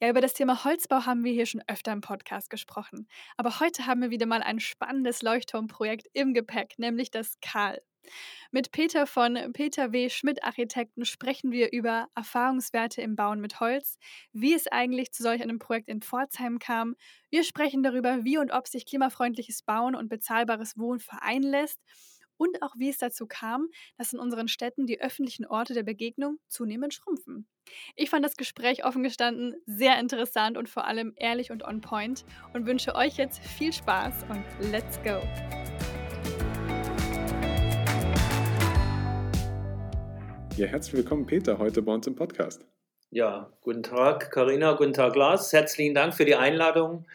Ja, über das Thema Holzbau haben wir hier schon öfter im Podcast gesprochen. Aber heute haben wir wieder mal ein spannendes Leuchtturmprojekt im Gepäck, nämlich das Karl. Mit Peter von Peter W. Schmidt Architekten sprechen wir über Erfahrungswerte im Bauen mit Holz, wie es eigentlich zu solch einem Projekt in Pforzheim kam. Wir sprechen darüber, wie und ob sich klimafreundliches Bauen und bezahlbares Wohnen vereinen lässt und auch wie es dazu kam, dass in unseren Städten die öffentlichen Orte der Begegnung zunehmend schrumpfen. Ich fand das Gespräch offen gestanden sehr interessant und vor allem ehrlich und on point und wünsche euch jetzt viel Spaß und let's go! Ja, herzlich willkommen, Peter, heute bei uns im Podcast. Ja, guten Tag, Karina, guten Tag, Lars. Herzlichen Dank für die Einladung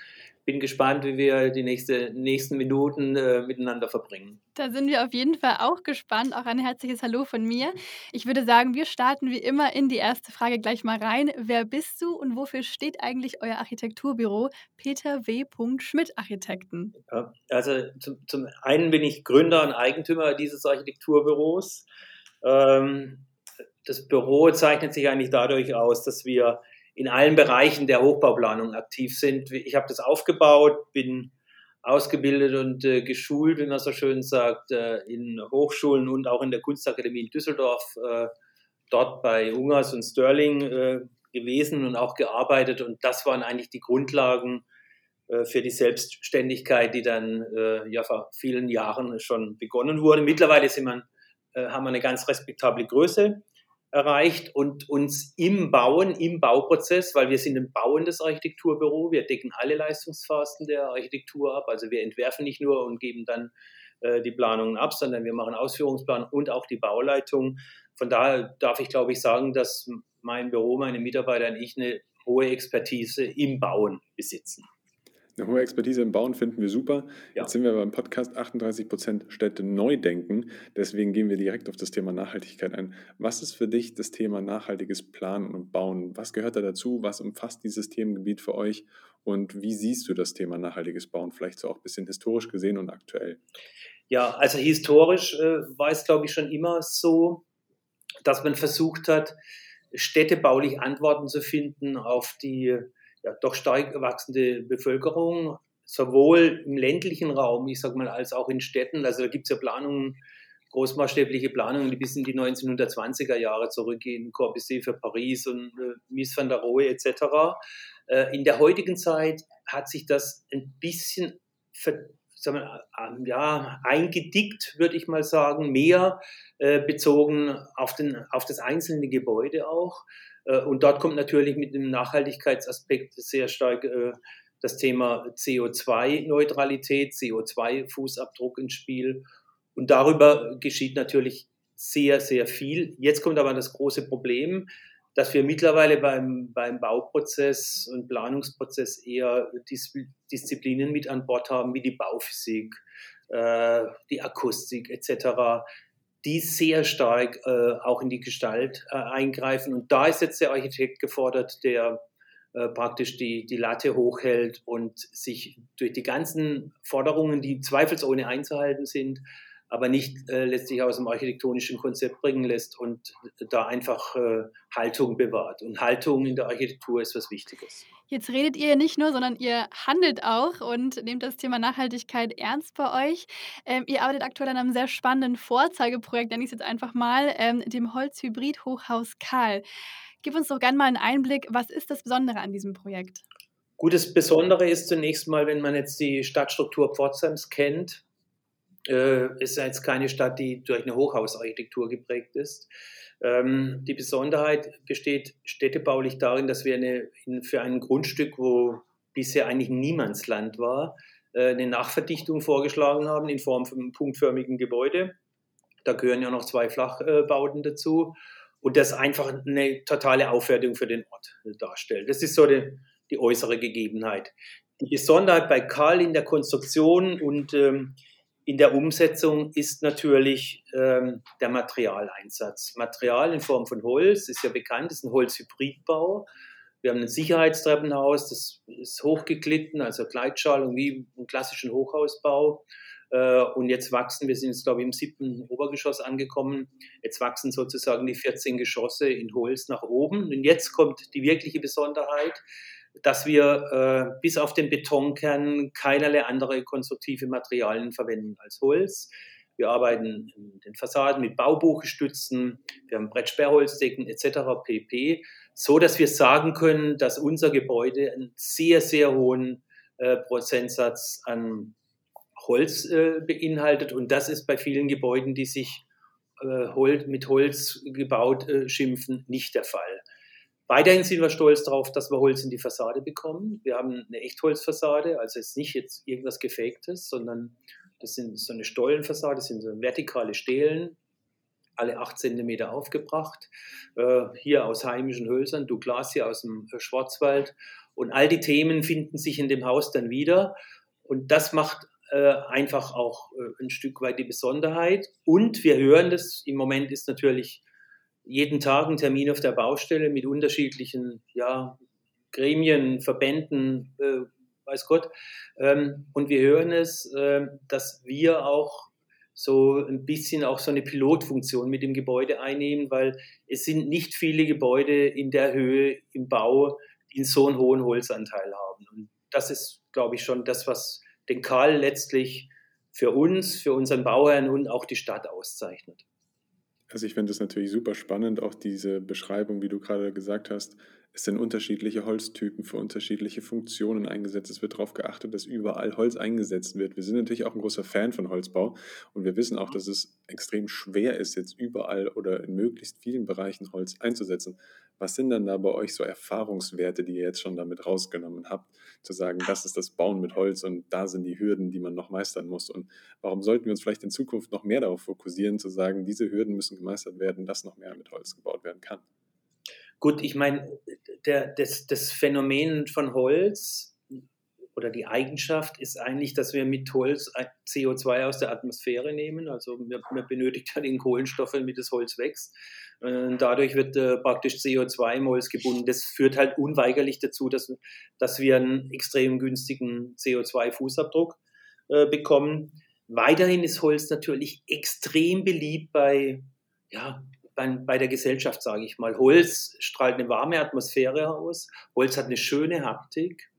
bin gespannt, wie wir die nächste, nächsten Minuten äh, miteinander verbringen. Da sind wir auf jeden Fall auch gespannt. Auch ein herzliches Hallo von mir. Ich würde sagen, wir starten wie immer in die erste Frage gleich mal rein. Wer bist du und wofür steht eigentlich euer Architekturbüro Peter W. Schmidt Architekten? Ja, also zum, zum, einen bin ich Gründer und Eigentümer dieses Architekturbüros. Ähm, das Büro zeichnet sich eigentlich dadurch aus, dass wir in allen Bereichen der Hochbauplanung aktiv sind. Ich habe das aufgebaut, bin ausgebildet und äh, geschult, wie man so schön sagt, äh, in Hochschulen und auch in der Kunstakademie in Düsseldorf, äh, dort bei Ungers und Sterling äh, gewesen und auch gearbeitet. Und das waren eigentlich die Grundlagen äh, für die Selbstständigkeit, die dann äh, ja vor vielen Jahren schon begonnen wurde. Mittlerweile sind man, haben wir eine ganz respektable Größe erreicht und uns im Bauen, im Bauprozess, weil wir sind ein bauendes Architekturbüro, wir decken alle Leistungsphasen der Architektur ab, also wir entwerfen nicht nur und geben dann äh, die Planungen ab, sondern wir machen Ausführungsplan und auch die Bauleitung. Von daher darf ich, glaube ich, sagen, dass mein Büro, meine Mitarbeiter und ich eine hohe Expertise im Bauen besitzen. Eine hohe Expertise im Bauen finden wir super. Ja. Jetzt sind wir beim Podcast 38% Städte neu denken. Deswegen gehen wir direkt auf das Thema Nachhaltigkeit ein. Was ist für dich das Thema nachhaltiges Planen und Bauen? Was gehört da dazu? Was umfasst dieses Themengebiet für euch? Und wie siehst du das Thema nachhaltiges Bauen? Vielleicht so auch ein bisschen historisch gesehen und aktuell. Ja, also historisch äh, war es, glaube ich, schon immer so, dass man versucht hat, städtebaulich Antworten zu finden auf die ja, doch stark wachsende Bevölkerung, sowohl im ländlichen Raum, ich sag mal, als auch in Städten. Also da gibt es ja Planungen, großmaßstäbliche Planungen, die bis in die 1920er Jahre zurückgehen, Corbusier für Paris und äh, Mies van der Rohe etc. Äh, in der heutigen Zeit hat sich das ein bisschen ver, sagen wir, äh, ja, eingedickt, würde ich mal sagen, mehr äh, bezogen auf, den, auf das einzelne Gebäude auch. Äh, und dort kommt natürlich mit dem Nachhaltigkeitsaspekt sehr stark äh, das Thema CO2-Neutralität, CO2-Fußabdruck ins Spiel. Und darüber geschieht natürlich sehr, sehr viel. Jetzt kommt aber das große Problem, dass wir mittlerweile beim, beim Bauprozess und Planungsprozess eher Disziplinen mit an Bord haben, wie die Bauphysik, äh, die Akustik etc., die sehr stark äh, auch in die Gestalt äh, eingreifen. Und da ist jetzt der Architekt gefordert, der äh, praktisch die, die Latte hochhält und sich durch die ganzen Forderungen, die zweifelsohne einzuhalten sind, aber nicht äh, letztlich aus dem architektonischen Konzept bringen lässt und da einfach äh, Haltung bewahrt. Und Haltung in der Architektur ist was Wichtiges. Jetzt redet ihr nicht nur, sondern ihr handelt auch und nehmt das Thema Nachhaltigkeit ernst bei euch. Ähm, ihr arbeitet aktuell an einem sehr spannenden Vorzeigeprojekt, nenne ich es jetzt einfach mal, ähm, dem Holzhybrid-Hochhaus Karl. Gib uns doch gerne mal einen Einblick, was ist das Besondere an diesem Projekt? Gut, das Besondere ist zunächst mal, wenn man jetzt die Stadtstruktur Pforzheims kennt, äh, ist jetzt keine Stadt, die durch eine Hochhausarchitektur geprägt ist. Ähm, die Besonderheit besteht städtebaulich darin, dass wir eine, für ein Grundstück, wo bisher eigentlich Niemandsland war, äh, eine Nachverdichtung vorgeschlagen haben in Form von punktförmigen Gebäude. Da gehören ja noch zwei Flachbauten dazu. Und das einfach eine totale Aufwertung für den Ort darstellt. Das ist so die, die äußere Gegebenheit. die Besonderheit bei Karl in der Konstruktion und ähm, in der Umsetzung ist natürlich ähm, der Materialeinsatz. Material in Form von Holz ist ja bekannt, ist ein Holzhybridbau. Wir haben ein Sicherheitstreppenhaus, das ist hochgeglitten, also Gleitschalung wie im klassischen Hochhausbau. Äh, und jetzt wachsen, wir sind jetzt glaube ich im siebten Obergeschoss angekommen, jetzt wachsen sozusagen die 14 Geschosse in Holz nach oben. Und jetzt kommt die wirkliche Besonderheit dass wir äh, bis auf den Betonkern keinerlei andere konstruktive Materialien verwenden als Holz. Wir arbeiten in den Fassaden mit Baubuchgestützen, wir haben Brettsperrholzdecken etc. pp, so dass wir sagen können, dass unser Gebäude einen sehr, sehr hohen äh, Prozentsatz an Holz äh, beinhaltet. Und das ist bei vielen Gebäuden, die sich äh, mit Holz gebaut äh, schimpfen, nicht der Fall. Weiterhin sind wir stolz darauf, dass wir Holz in die Fassade bekommen. Wir haben eine Echtholzfassade, also jetzt nicht jetzt irgendwas Gefaktes, sondern das sind so eine Stollenfassade, das sind so vertikale Stelen, alle acht Zentimeter aufgebracht. Äh, hier aus heimischen Hölzern, Douglas hier aus dem äh, Schwarzwald. Und all die Themen finden sich in dem Haus dann wieder. Und das macht äh, einfach auch ein Stück weit die Besonderheit. Und wir hören das, im Moment ist natürlich jeden Tag einen Termin auf der Baustelle mit unterschiedlichen ja, Gremien, Verbänden, äh, weiß Gott. Ähm, und wir hören es, äh, dass wir auch so ein bisschen auch so eine Pilotfunktion mit dem Gebäude einnehmen, weil es sind nicht viele Gebäude in der Höhe im Bau, die so einen hohen Holzanteil haben. Und das ist, glaube ich, schon das, was den Karl letztlich für uns, für unseren Bauherrn und auch die Stadt auszeichnet. Also ich finde es natürlich super spannend, auch diese Beschreibung, wie du gerade gesagt hast. Es sind unterschiedliche Holztypen für unterschiedliche Funktionen eingesetzt. Es wird darauf geachtet, dass überall Holz eingesetzt wird. Wir sind natürlich auch ein großer Fan von Holzbau und wir wissen auch, dass es extrem schwer ist, jetzt überall oder in möglichst vielen Bereichen Holz einzusetzen. Was sind dann da bei euch so Erfahrungswerte, die ihr jetzt schon damit rausgenommen habt, zu sagen, das ist das Bauen mit Holz und da sind die Hürden, die man noch meistern muss? Und warum sollten wir uns vielleicht in Zukunft noch mehr darauf fokussieren, zu sagen, diese Hürden müssen gemeistert werden, dass noch mehr mit Holz gebaut werden kann? Gut, ich meine, das, das Phänomen von Holz oder die Eigenschaft ist eigentlich, dass wir mit Holz CO2 aus der Atmosphäre nehmen. Also wir benötigen ja den Kohlenstoff, damit das Holz wächst. Dadurch wird äh, praktisch CO2 im Holz gebunden. Das führt halt unweigerlich dazu, dass, dass wir einen extrem günstigen CO2-Fußabdruck äh, bekommen. Weiterhin ist Holz natürlich extrem beliebt bei, ja, bei, bei der Gesellschaft, sage ich mal. Holz strahlt eine warme Atmosphäre aus. Holz hat eine schöne Haptik.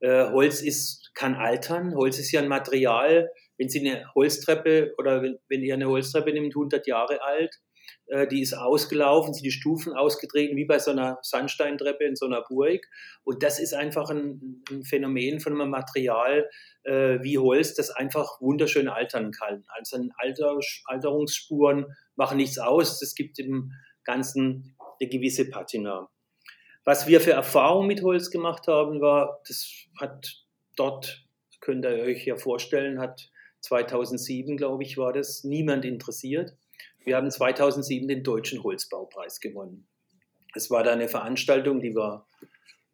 Äh, Holz ist, kann altern. Holz ist ja ein Material, wenn Sie eine Holztreppe oder wenn, wenn ihr eine Holztreppe nimmt, 100 Jahre alt, äh, die ist ausgelaufen, sind die Stufen ausgetreten, wie bei so einer Sandsteintreppe in so einer Burg. Und das ist einfach ein, ein Phänomen von einem Material äh, wie Holz, das einfach wunderschön altern kann. Also Alter, Alterungsspuren machen nichts aus. Es gibt im Ganzen eine gewisse Patina. Was wir für Erfahrungen mit Holz gemacht haben, war, das hat dort, könnt ihr euch ja vorstellen, hat 2007, glaube ich, war das, niemand interessiert. Wir haben 2007 den Deutschen Holzbaupreis gewonnen. Es war da eine Veranstaltung, die war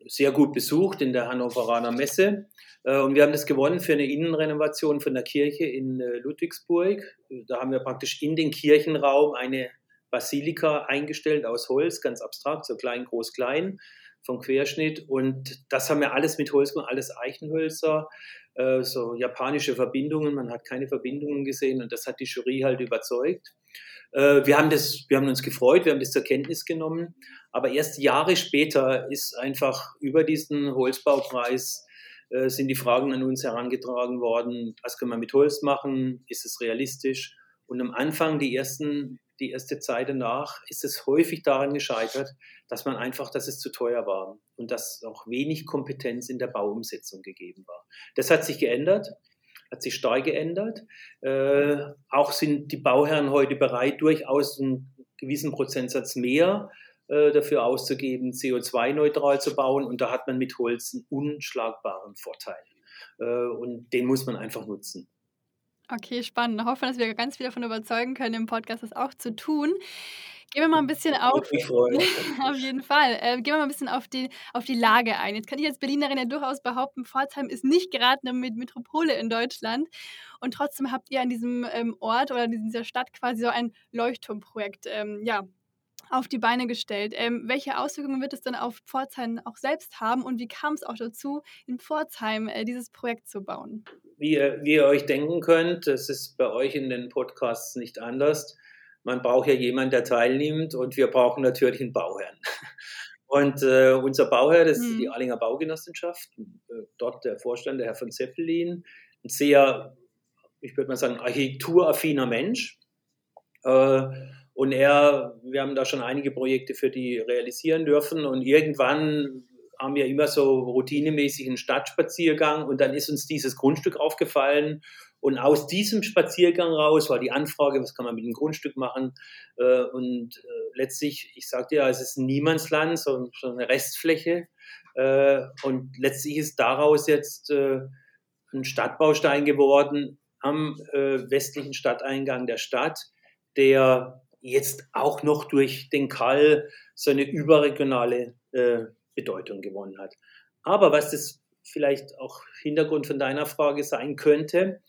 sehr gut besucht in der Hannoveraner Messe. Äh, und wir haben das gewonnen für eine Innenrenovation von der Kirche in äh, Ludwigsburg. Da haben wir praktisch in den Kirchenraum eine Basilika eingestellt aus Holz, ganz abstrakt, so klein, groß, klein vom Querschnitt. Und das haben wir alles mit Holz gemacht, alles Eichenhölzer, äh, so japanische Verbindungen. Man hat keine Verbindungen gesehen und das hat die Jury halt überzeugt. Äh, wir, haben das, wir haben uns gefreut, wir haben das zur Kenntnis genommen. Aber erst Jahre später ist einfach über diesen Holzbaupreis äh, sind die Fragen an uns herangetragen worden, was können wir mit Holz machen, ist es realistisch? Und am Anfang, die ersten die erste Zeit danach ist es häufig daran gescheitert, dass man einfach, dass es zu teuer war und dass auch wenig Kompetenz in der Bauumsetzung gegeben war. Das hat sich geändert, hat sich stark geändert. Äh, auch sind die Bauherren heute bereit, durchaus einen gewissen Prozentsatz mehr äh, dafür auszugeben, CO2-neutral zu bauen. Und da hat man mit Holz einen unschlagbaren Vorteil. Äh, und den muss man einfach nutzen. Okay, spannend. Ich hoffe, dass wir ganz viel davon überzeugen können, im Podcast das auch zu tun. Gehen wir mal ein bisschen auf, auf jeden Fall, äh, gehen wir mal ein bisschen auf die, auf die Lage ein. Jetzt kann ich als Berlinerin ja durchaus behaupten, Pforzheim ist nicht gerade eine Metropole in Deutschland. Und trotzdem habt ihr an diesem ähm, Ort oder in dieser Stadt quasi so ein Leuchtturmprojekt ähm, ja, auf die Beine gestellt. Ähm, welche Auswirkungen wird es dann auf Pforzheim auch selbst haben und wie kam es auch dazu, in Pforzheim äh, dieses Projekt zu bauen? Wie, wie ihr euch denken könnt, das ist bei euch in den Podcasts nicht anders. Man braucht ja jemanden, der teilnimmt und wir brauchen natürlich einen Bauherrn. Und äh, unser Bauherr, das ist die mhm. Arlinger Baugenossenschaft, äh, dort der Vorstand, der Herr von Zeppelin, ein sehr, ich würde mal sagen, architekturaffiner Mensch. Äh, und er, wir haben da schon einige Projekte für die realisieren dürfen und irgendwann haben wir immer so routinemäßig einen Stadtspaziergang und dann ist uns dieses Grundstück aufgefallen. Und aus diesem Spaziergang raus war die Anfrage, was kann man mit dem Grundstück machen? Äh, und äh, letztlich, ich sagte ja, es ist ein Niemandsland, so, eine Restfläche. Äh, und letztlich ist daraus jetzt ein Stadtbaustein geworden am westlichen Stadteingang der Stadt, der jetzt auch noch durch den Kall so eine überregionale Bedeutung gewonnen hat. Aber was das vielleicht auch Hintergrund von deiner Frage sein könnte,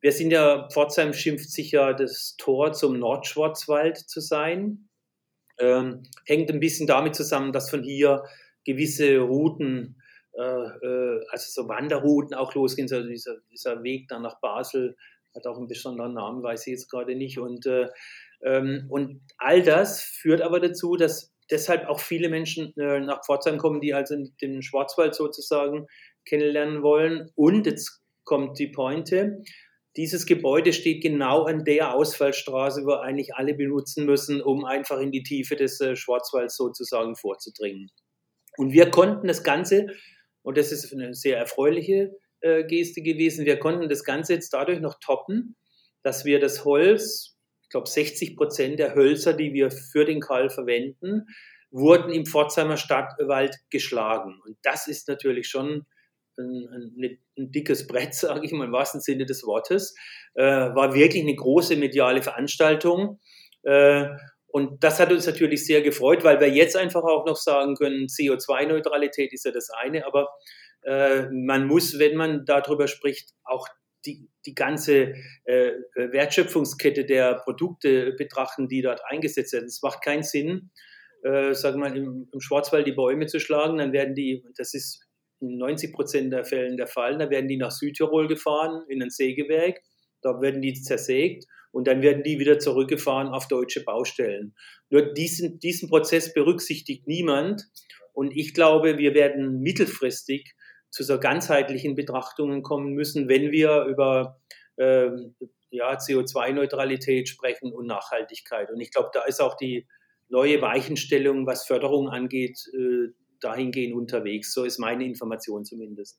wir sind ja, Pforzheim schimpft sich ja das Tor zum Nordschwarzwald zu sein. Ähm, hängt ein bisschen damit zusammen, dass von hier gewisse Routen, äh, äh, also so Wanderrouten auch losgehen. Also dieser, dieser Weg dann nach Basel hat auch einen besonderen Namen, weiß ich jetzt gerade nicht. Und äh, ähm, und all das führt aber dazu, dass deshalb auch viele Menschen äh, nach Pforzheim kommen, die also den Schwarzwald sozusagen kennenlernen wollen. Und jetzt kommt die Pointe. Dieses Gebäude steht genau an der Ausfallstraße, wo eigentlich alle benutzen müssen, um einfach in die Tiefe des äh, Schwarzwalds sozusagen vorzudringen. Und wir konnten das Ganze, und das ist eine sehr erfreuliche äh, Geste gewesen, wir konnten das Ganze jetzt dadurch noch toppen, dass wir das Holz ich glaube, 60 Prozent der Hölzer, die wir für den Kall verwenden, wurden im Pforzheimer Stadtwald geschlagen. Und das ist natürlich schon ein, ein, ein dickes Brett, sage ich mal im wahrsten Sinne des Wortes. Äh, war wirklich eine große mediale Veranstaltung. Äh, und das hat uns natürlich sehr gefreut, weil wir jetzt einfach auch noch sagen können, CO2-Neutralität ist ja das eine, aber äh, man muss, wenn man darüber spricht, auch die, die ganze äh, Wertschöpfungskette der Produkte betrachten, die dort eingesetzt werden. Es macht keinen Sinn, äh, sagen wir mal, im, im, Schwarzwald die Bäume zu schlagen, dann werden die, das ist in 90 Prozent der Fällen der Fall, dann werden die nach Südtirol gefahren, in ein Sägewerk, da werden die zersägt und dann werden die wieder zurückgefahren auf deutsche Baustellen. Nur diesen, diesen Prozess berücksichtigt niemand und ich glaube, wir werden mittelfristig zu so ganzheitlichen Betrachtungen kommen müssen, wenn wir über ähm, ja, CO2-Neutralität sprechen und Nachhaltigkeit. Und ich glaube, da ist auch die neue Weichenstellung, was Förderung angeht, äh, dahingehend unterwegs. So ist meine Information zumindest.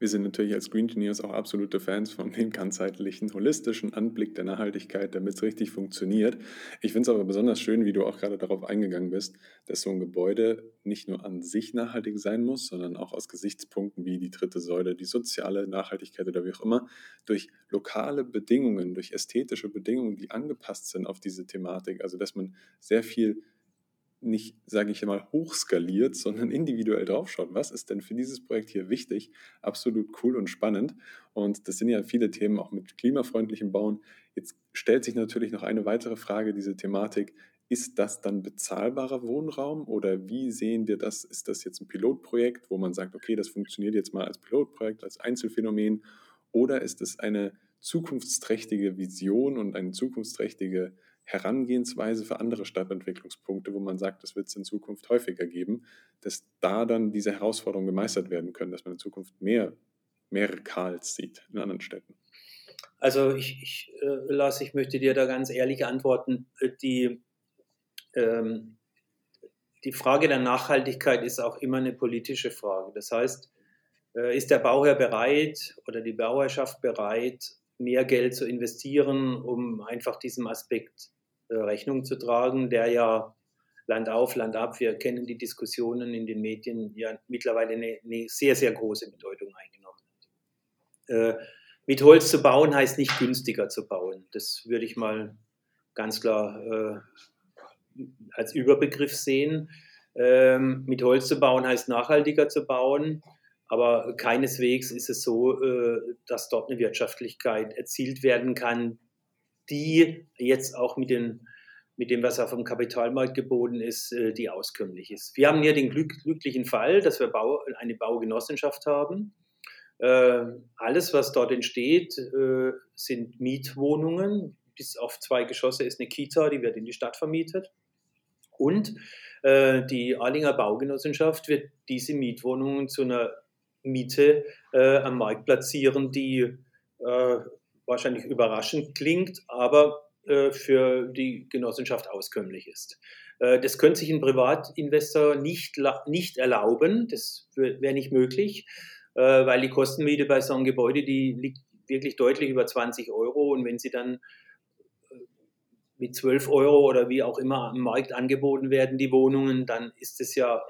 Wir sind natürlich als Green Engineers auch absolute Fans von dem ganzheitlichen, holistischen Anblick der Nachhaltigkeit, damit es richtig funktioniert. Ich finde es aber besonders schön, wie du auch gerade darauf eingegangen bist, dass so ein Gebäude nicht nur an sich nachhaltig sein muss, sondern auch aus Gesichtspunkten wie die dritte Säule, die soziale Nachhaltigkeit oder wie auch immer, durch lokale Bedingungen, durch ästhetische Bedingungen, die angepasst sind auf diese Thematik. Also dass man sehr viel nicht, sage ich mal, hochskaliert, sondern individuell draufschaut. Was ist denn für dieses Projekt hier wichtig? Absolut cool und spannend. Und das sind ja viele Themen auch mit klimafreundlichem Bauen. Jetzt stellt sich natürlich noch eine weitere Frage, diese Thematik. Ist das dann bezahlbarer Wohnraum oder wie sehen wir das? Ist das jetzt ein Pilotprojekt, wo man sagt, okay, das funktioniert jetzt mal als Pilotprojekt, als Einzelfenomen? Oder ist es eine zukunftsträchtige Vision und eine zukunftsträchtige Herangehensweise für andere Stadtentwicklungspunkte, wo man sagt, das wird es in Zukunft häufiger geben, dass da dann diese Herausforderungen gemeistert werden können, dass man in Zukunft mehr, mehrere Karls sieht in anderen Städten? Also ich, ich äh, Lars, ich möchte dir da ganz ehrlich antworten. Die, ähm, die Frage der Nachhaltigkeit ist auch immer eine politische Frage. Das heißt, äh, ist der Bauherr bereit oder die Bauherrschaft bereit, mehr Geld zu investieren, um einfach diesem Aspekt Rechnung zu tragen, der ja Land auf, Land ab, wir kennen die Diskussionen in den Medien, ja mittlerweile eine, eine sehr, sehr große Bedeutung eingenommen hat. Äh, mit Holz zu bauen heißt nicht günstiger zu bauen. Das würde ich mal ganz klar äh, als Überbegriff sehen. Ähm, mit Holz zu bauen heißt nachhaltiger zu bauen, aber keineswegs ist es so, äh, dass dort eine Wirtschaftlichkeit erzielt werden kann, die jetzt auch mit, den, mit dem, was auf dem Kapitalmarkt geboten ist, äh, die auskömmlich ist. Wir haben hier den glück, glücklichen Fall, dass wir Bau, eine Baugenossenschaft haben. Äh, alles, was dort entsteht, äh, sind Mietwohnungen. Bis auf zwei Geschosse ist eine Kita, die wird in die Stadt vermietet. Und äh, die Arlinger Baugenossenschaft wird diese Mietwohnungen zu einer Miete äh, am Markt platzieren, die äh, wahrscheinlich überraschend klingt, aber äh, für die Genossenschaft auskömmlich ist. Äh, das könnte sich ein Privatinvestor nicht, nicht erlauben, das wäre nicht möglich, äh, weil die Kostenmiete bei so einem Gebäude, die liegt wirklich deutlich über 20 Euro und wenn sie dann mit 12 Euro oder wie auch immer am Markt angeboten werden, die Wohnungen, dann ist es ja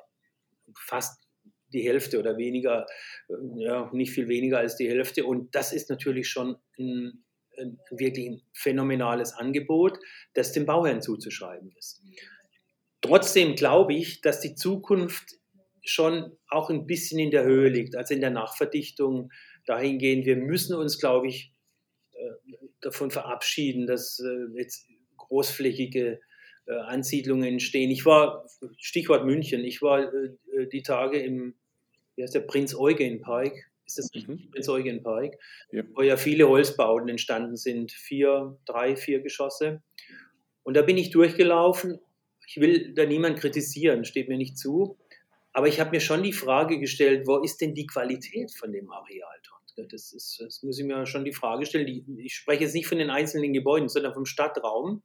fast die Hälfte oder weniger, äh, ja, nicht viel weniger als die Hälfte. Und das ist natürlich schon ein, ein wirklich ein phänomenales Angebot, das dem Bauherrn zuzuschreiben ist. Trotzdem glaube ich, dass die Zukunft schon auch ein bisschen in der Höhe liegt, also in der Nachverdichtung dahingehend. Wir müssen uns, glaube ich, äh, davon verabschieden, dass äh, jetzt großflächige Ansiedlungen entstehen. Ich war, Stichwort München, ich war die Tage im, wie heißt der, Prinz Eugen Park, ist das mhm. Prinz Eugen Park, ja. wo ja viele Holzbauten entstanden sind, vier, drei, vier Geschosse. Und da bin ich durchgelaufen. Ich will da niemand kritisieren, steht mir nicht zu. Aber ich habe mir schon die Frage gestellt, wo ist denn die Qualität von dem Areal dort? Das, ist, das muss ich mir schon die Frage stellen. Ich spreche jetzt nicht von den einzelnen Gebäuden, sondern vom Stadtraum.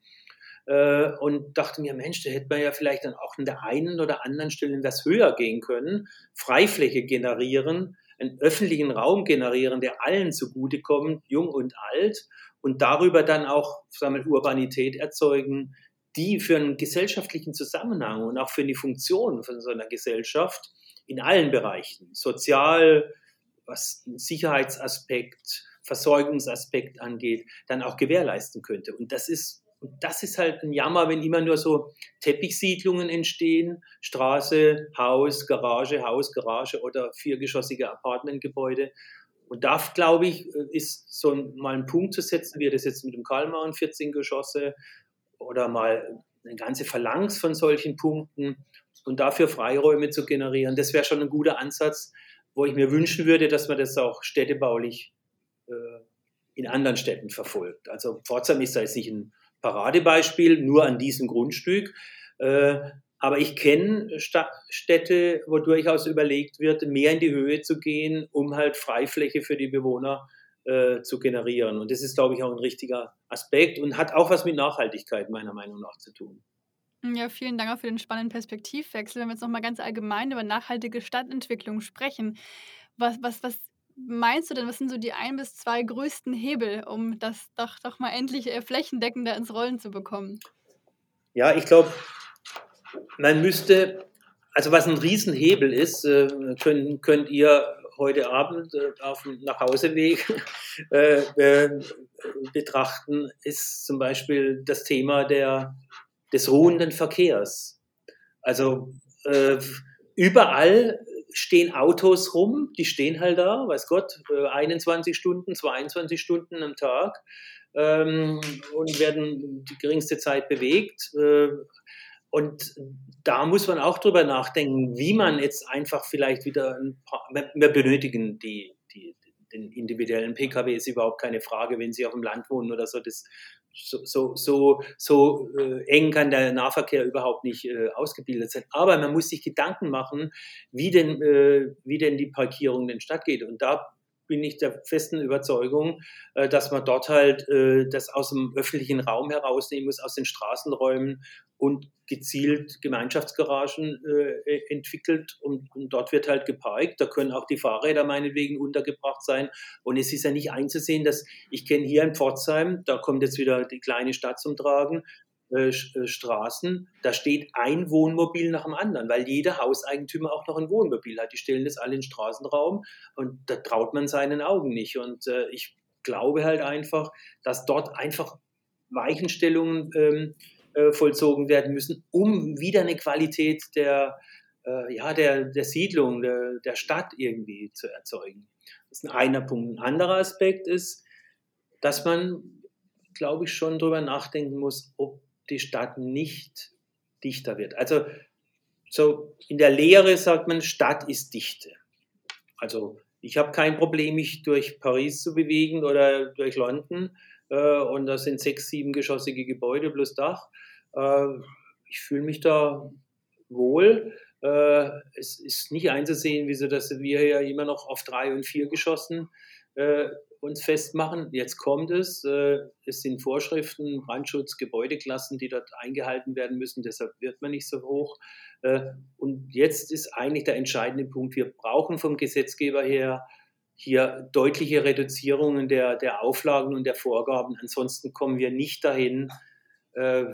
Äh, und dachte mir, Mensch, da hätte man ja vielleicht dann auch an der einen oder anderen Stelle etwas höher gehen können, Freifläche generieren, einen öffentlichen Raum generieren, der allen zugutekommt, jung und alt, und darüber dann auch sagen wir, Urbanität erzeugen, die für einen gesellschaftlichen Zusammenhang und auch für die Funktion von so einer Gesellschaft in allen Bereichen, sozial, was Sicherheitsaspekt, Versorgungsaspekt angeht, dann auch gewährleisten könnte. Und das ist und das ist halt ein Jammer, wenn immer nur so Teppichsiedlungen entstehen, Straße, Haus, Garage, Haus, Garage oder viergeschossige Apartmentgebäude. Und da, glaube ich, ist so mal ein Punkt zu setzen, wie das jetzt mit dem Kalmar 14 Geschosse oder mal eine ganze Phalanx von solchen Punkten und dafür Freiräume zu generieren. Das wäre schon ein guter Ansatz, wo ich mir wünschen würde, dass man das auch städtebaulich äh, in anderen Städten verfolgt. Also Pforzheim ist da jetzt nicht ein Paradebeispiel, nur an diesem Grundstück. Äh, aber ich kenne Städte, wo durchaus überlegt wird, mehr in die Höhe zu gehen, um halt Freifläche für die Bewohner äh, zu generieren. Und das ist, glaube ich, auch ein richtiger Aspekt und hat auch was mit Nachhaltigkeit meiner Meinung nach zu tun. Ja, vielen Dank auch für den spannenden Perspektivwechsel. Wenn wir jetzt nochmal ganz allgemein über nachhaltige Stadtentwicklung sprechen, was, was, was meinst du denn, was sind so die ein bis zwei größten Hebel, um das doch, doch mal endlich äh, flächendeckender ins Rollen zu bekommen? Ja, ich glaube, man müsste, also was ein Riesenhebel ist, äh, könnt, könnt ihr heute Abend äh, auf dem Nachhauseweg äh, äh, betrachten, ist zum Beispiel das Thema der, des ruhenden Verkehrs. Also äh, überall stehen Autos rum, die stehen halt da, weiß Gott, 21 äh, Stunden, 22 Stunden am Tag ähm, und werden die geringste Zeit bewegt. Äh, und da muss man auch drüber nachdenken, wie man jetzt einfach vielleicht wieder ein paar, wir benötigen die, die, den individuellen Pkw ist überhaupt keine Frage, wenn Sie auf dem Land wohnen oder so. Das, so, so, so, so äh, eng kann der Nahverkehr überhaupt nicht äh, ausgebildet sein. Aber man muss sich Gedanken machen, wie denn, äh, wie denn die Parkierung denn stattgeht. Und da bin ich der festen Überzeugung, äh, dass man dort halt äh, das aus dem öffentlichen Raum herausnehmen muss, aus den Straßenräumen und gezielt Gemeinschaftsgaragen äh, entwickelt und, und, dort wird halt geparkt. Da können auch die Fahrräder meinetwegen untergebracht sein. Und es ist ja nicht einzusehen, dass ich kenne hier in Pforzheim, da kommt jetzt wieder die kleine Stadt zum Tragen, äh, äh, Straßen, da steht ein Wohnmobil nach dem anderen, weil jeder Hauseigentümer auch noch ein Wohnmobil hat. Die stellen das alle in den Straßenraum und da traut man seinen Augen nicht. Und äh, ich glaube halt einfach, dass dort einfach Weichenstellungen ähm, äh, vollzogen werden müssen, um wieder eine Qualität der, äh, ja, der, der Siedlung, der, der Stadt irgendwie zu erzeugen. Das ist ein einer Punkt. Ein anderer Aspekt ist, dass man, glaube ich, schon darüber nachdenken muss, ob die Stadt nicht dichter wird. Also so in der Lehre sagt man, Stadt ist Dichte. Also ich habe kein Problem, mich durch Paris zu bewegen oder durch London. Äh, und da sind sechs, siebengeschossige Gebäude plus Dach. Äh, ich fühle mich da wohl. Äh, es ist nicht einzusehen, wieso dass wir ja immer noch auf drei und vier geschossen äh, uns festmachen. Jetzt kommt es. Äh, es sind Vorschriften, Brandschutz, Gebäudeklassen, die dort eingehalten werden müssen. Deshalb wird man nicht so hoch. Äh, und jetzt ist eigentlich der entscheidende Punkt. Wir brauchen vom Gesetzgeber her hier deutliche Reduzierungen der, der Auflagen und der Vorgaben. Ansonsten kommen wir nicht dahin, äh,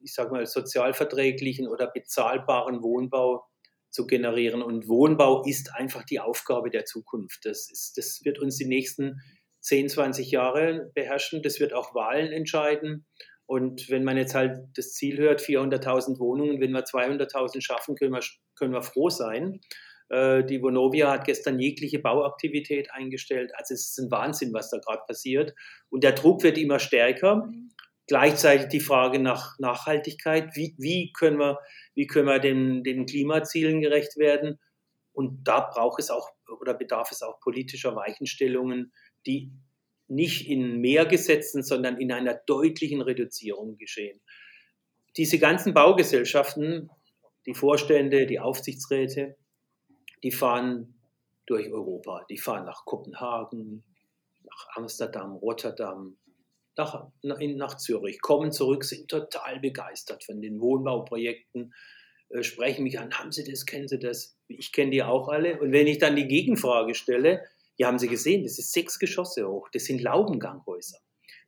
ich sage mal, sozialverträglichen oder bezahlbaren Wohnbau zu generieren. Und Wohnbau ist einfach die Aufgabe der Zukunft. Das, ist, das wird uns die nächsten 10, 20 Jahre beherrschen. Das wird auch Wahlen entscheiden. Und wenn man jetzt halt das Ziel hört, 400.000 Wohnungen, wenn wir 200.000 schaffen, können wir, können wir froh sein. Äh, die Vonovia hat gestern jegliche Bauaktivität eingestellt. Also es ist ein Wahnsinn, was da gerade passiert. Und der Druck wird immer stärker. Gleichzeitig die Frage nach Nachhaltigkeit. Wie, wie können wir, wie können wir den, den Klimazielen gerecht werden? Und da braucht es auch oder bedarf es auch politischer Weichenstellungen, die nicht in mehr Gesetzen, sondern in einer deutlichen Reduzierung geschehen. Diese ganzen Baugesellschaften, die Vorstände, die Aufsichtsräte, die fahren durch Europa. Die fahren nach Kopenhagen, nach Amsterdam, Rotterdam, nach, nach Zürich, kommen zurück, sind total begeistert von den Wohnbauprojekten, äh, sprechen mich an, haben Sie das, kennen Sie das? Ich kenne die auch alle. Und wenn ich dann die Gegenfrage stelle, ja, haben Sie gesehen, das ist sechs Geschosse hoch, das sind Laubenganghäuser.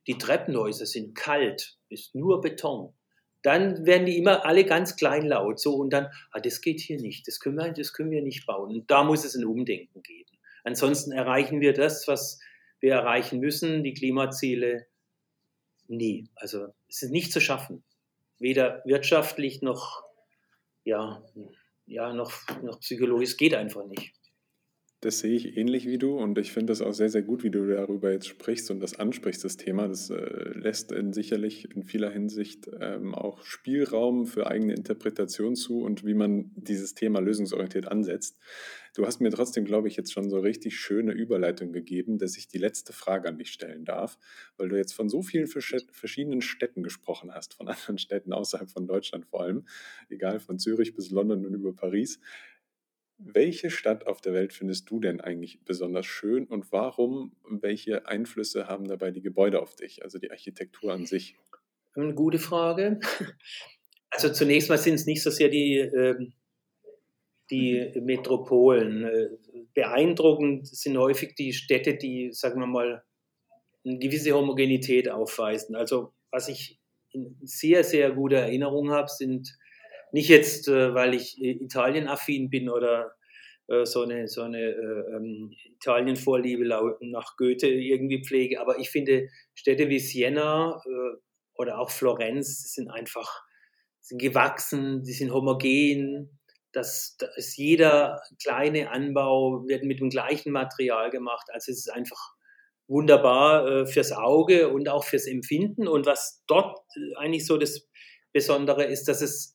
Die Treppenhäuser sind kalt, ist nur Beton. Dann werden die immer alle ganz kleinlaut, so und dann, ah, das geht hier nicht, das können wir, das können wir nicht bauen. Und da muss es ein Umdenken geben. Ansonsten erreichen wir das, was wir erreichen müssen, die Klimaziele, nie. Also es ist nicht zu schaffen. Weder wirtschaftlich noch, ja, ja, noch, noch psychologisch. Es geht einfach nicht. Das sehe ich ähnlich wie du und ich finde das auch sehr, sehr gut, wie du darüber jetzt sprichst und das ansprichst, das Thema. Das äh, lässt in sicherlich in vieler Hinsicht ähm, auch Spielraum für eigene Interpretation zu und wie man dieses Thema lösungsorientiert ansetzt. Du hast mir trotzdem, glaube ich, jetzt schon so richtig schöne Überleitung gegeben, dass ich die letzte Frage an dich stellen darf, weil du jetzt von so vielen verschiedenen Städten gesprochen hast, von anderen Städten außerhalb von Deutschland vor allem, egal von Zürich bis London und über Paris. Welche Stadt auf der Welt findest du denn eigentlich besonders schön und warum? Welche Einflüsse haben dabei die Gebäude auf dich, also die Architektur an sich? Eine gute Frage. Also zunächst mal sind es nicht so sehr die, ähm, die Metropolen. Äh, beeindruckend sind häufig die Städte, die, sagen wir mal, eine gewisse Homogenität aufweisen. Also was ich in sehr, sehr guter Erinnerung habe, sind nicht jetzt, äh, weil ich äh, Italien-affin bin oder äh, so eine, so eine äh, ähm, Italien-Vorliebe nach Goethe irgendwie pflege, aber ich finde Städte wie Siena äh, oder auch Florenz sind einfach sind gewachsen, die sind homogen. Das, das jeder kleine Anbau wird mit dem gleichen Material gemacht. Also es ist einfach wunderbar äh, fürs Auge und auch fürs Empfinden. Und was dort eigentlich so das Besondere ist, dass es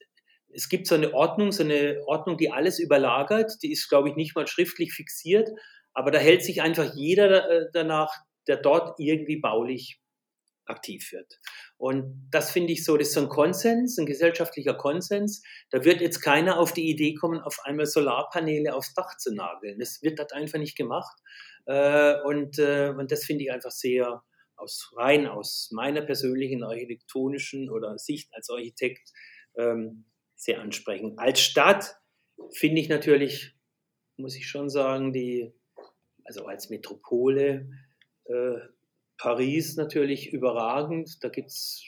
es gibt so eine Ordnung, so eine Ordnung, die alles überlagert. Die ist, glaube ich, nicht mal schriftlich fixiert, aber da hält sich einfach jeder äh, danach, der dort irgendwie baulich aktiv wird. Und das finde ich so, das ist so ein Konsens, ein gesellschaftlicher Konsens. Da wird jetzt keiner auf die Idee kommen, auf einmal Solarpaneele aufs Dach zu nageln. Das wird dort einfach nicht gemacht. Äh, und, äh, und das finde ich einfach sehr, aus rein aus meiner persönlichen architektonischen oder Sicht als Architekt, ähm, sehr ansprechend. Als Stadt finde ich natürlich, muss ich schon sagen, die, also als Metropole, äh, Paris natürlich überragend. Da gibt es,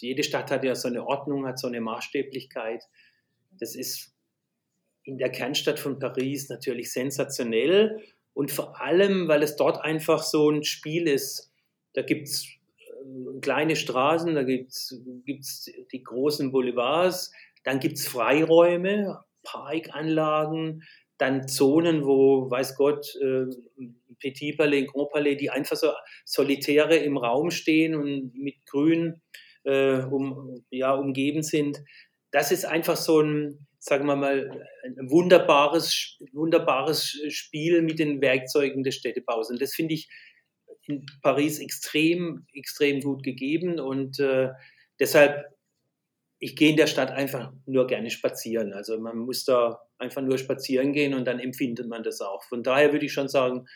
jede Stadt hat ja so eine Ordnung, hat so eine Maßstäblichkeit. Das ist in der Kernstadt von Paris natürlich sensationell und vor allem, weil es dort einfach so ein Spiel ist. Da gibt es kleine Straßen, da gibt es die großen Boulevards, dann gibt es Freiräume, Parkanlagen, dann Zonen, wo, weiß Gott, äh, Petit Palais, Grand Palais, die einfach so solitäre im Raum stehen und mit Grün äh, um, ja, umgeben sind. Das ist einfach so ein, sagen wir mal, ein wunderbares, wunderbares Spiel mit den Werkzeugen des Städtebaus. Und das finde ich in Paris extrem, extrem gut gegeben. Und äh, deshalb, ich gehe in der Stadt einfach nur gerne spazieren. Also man muss da einfach nur spazieren gehen und dann empfindet man das auch. Von daher würde ich schon sagen,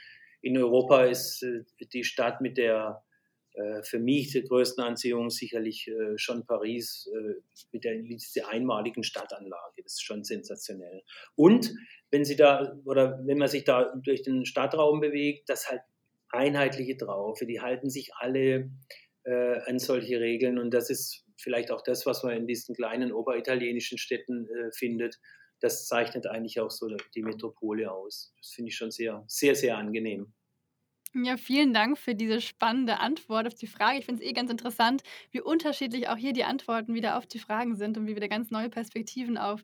in Europa ist äh, die Stadt mit der äh, für mich der größten Anziehung sicherlich äh, schon Paris mit der, mit dieser einmaligen Stadtanlage. Das ist schon sensationell. Und wenn Sie da oder wenn man sich da durch den Stadtraum bewegt, das halt einheitliche Traufe, die halten sich alle an solche Regeln und das ist vielleicht auch das, was man in diesen kleinen oberitalienischen Städten äh, findet. Das zeichnet eigentlich auch so die Metropole aus. Das finde ich schon sehr, sehr, sehr angenehm. Ja, vielen Dank für diese spannende Antwort auf die Frage. Ich finde es eh ganz interessant, wie unterschiedlich auch hier die Antworten wieder auf die Fragen sind und wie wir da ganz neue Perspektiven auf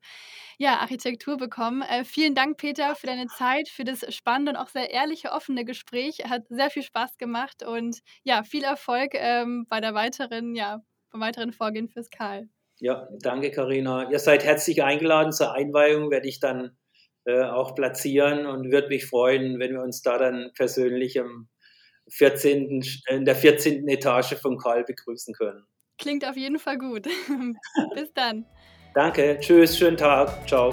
ja, Architektur bekommen. Äh, vielen Dank, Peter, für deine Zeit, für das spannende und auch sehr ehrliche, offene Gespräch. Hat sehr viel Spaß gemacht und ja, viel Erfolg ähm, bei der weiteren, ja, beim weiteren Vorgehen fürs Karl. Ja, danke, Karina. Ihr seid herzlich eingeladen zur Einweihung, werde ich dann äh, auch platzieren und würde mich freuen, wenn wir uns da dann persönlich am 14., in der 14. Etage von Karl begrüßen können. Klingt auf jeden Fall gut. Bis dann. Danke, tschüss, schönen Tag, ciao.